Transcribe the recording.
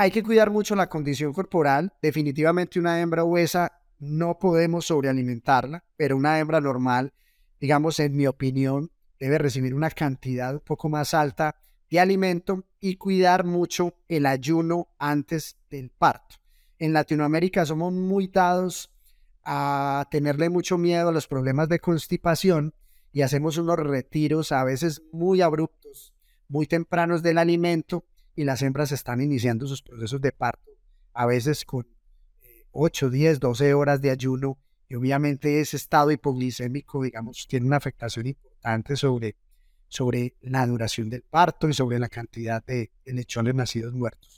hay que cuidar mucho la condición corporal. Definitivamente una hembra obesa no podemos sobrealimentarla, pero una hembra normal, digamos, en mi opinión, debe recibir una cantidad un poco más alta de alimento y cuidar mucho el ayuno antes del parto. En Latinoamérica somos muy dados a tenerle mucho miedo a los problemas de constipación y hacemos unos retiros a veces muy abruptos, muy tempranos del alimento y las hembras están iniciando sus procesos de parto, a veces con 8, 10, 12 horas de ayuno y obviamente ese estado hipoglicémico, digamos, tiene una afectación importante sobre, sobre la duración del parto y sobre la cantidad de, de lechones nacidos muertos.